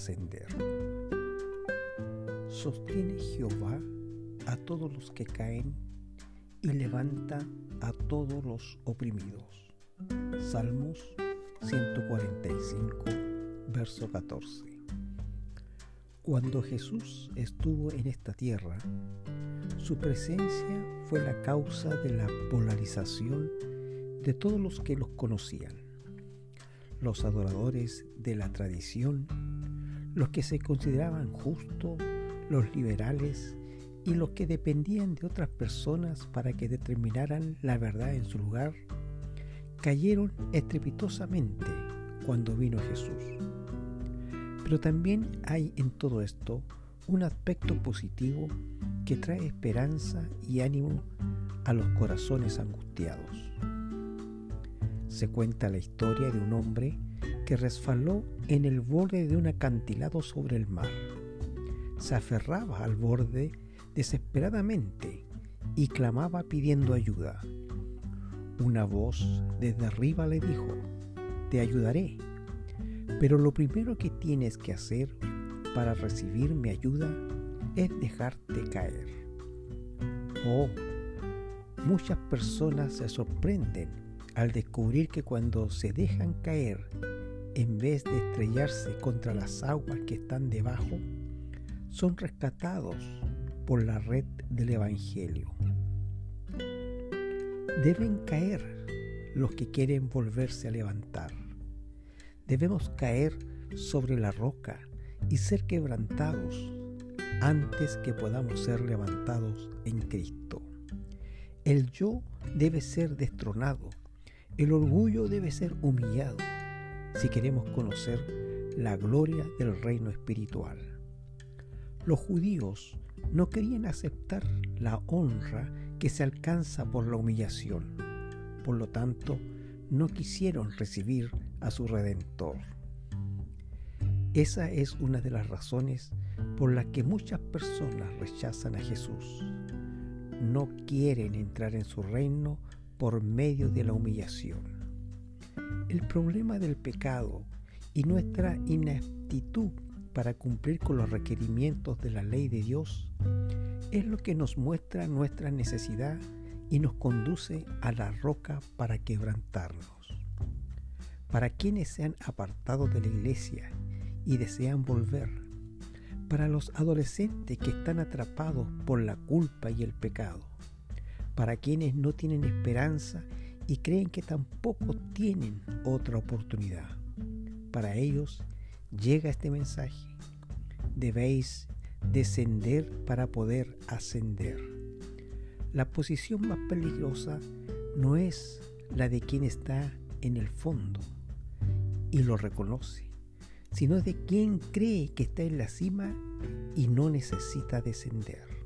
ascender. Sostiene Jehová a todos los que caen y levanta a todos los oprimidos. Salmos 145, verso 14. Cuando Jesús estuvo en esta tierra, su presencia fue la causa de la polarización de todos los que los conocían. Los adoradores de la tradición, los que se consideraban justos, los liberales y los que dependían de otras personas para que determinaran la verdad en su lugar, cayeron estrepitosamente cuando vino Jesús. Pero también hay en todo esto un aspecto positivo que trae esperanza y ánimo a los corazones angustiados. Se cuenta la historia de un hombre que resbaló en el borde de un acantilado sobre el mar. Se aferraba al borde desesperadamente y clamaba pidiendo ayuda. Una voz desde arriba le dijo, te ayudaré, pero lo primero que tienes que hacer para recibir mi ayuda es dejarte caer. Oh, muchas personas se sorprenden al descubrir que cuando se dejan caer, en vez de estrellarse contra las aguas que están debajo, son rescatados por la red del Evangelio. Deben caer los que quieren volverse a levantar. Debemos caer sobre la roca y ser quebrantados antes que podamos ser levantados en Cristo. El yo debe ser destronado, el orgullo debe ser humillado si queremos conocer la gloria del reino espiritual. Los judíos no querían aceptar la honra que se alcanza por la humillación. Por lo tanto, no quisieron recibir a su Redentor. Esa es una de las razones por las que muchas personas rechazan a Jesús. No quieren entrar en su reino por medio de la humillación. El problema del pecado y nuestra inaptitud para cumplir con los requerimientos de la ley de Dios es lo que nos muestra nuestra necesidad y nos conduce a la roca para quebrantarnos. Para quienes se han apartado de la iglesia y desean volver, para los adolescentes que están atrapados por la culpa y el pecado, para quienes no tienen esperanza y creen que tampoco tienen otra oportunidad. Para ellos llega este mensaje. Debéis descender para poder ascender. La posición más peligrosa no es la de quien está en el fondo y lo reconoce, sino de quien cree que está en la cima y no necesita descender.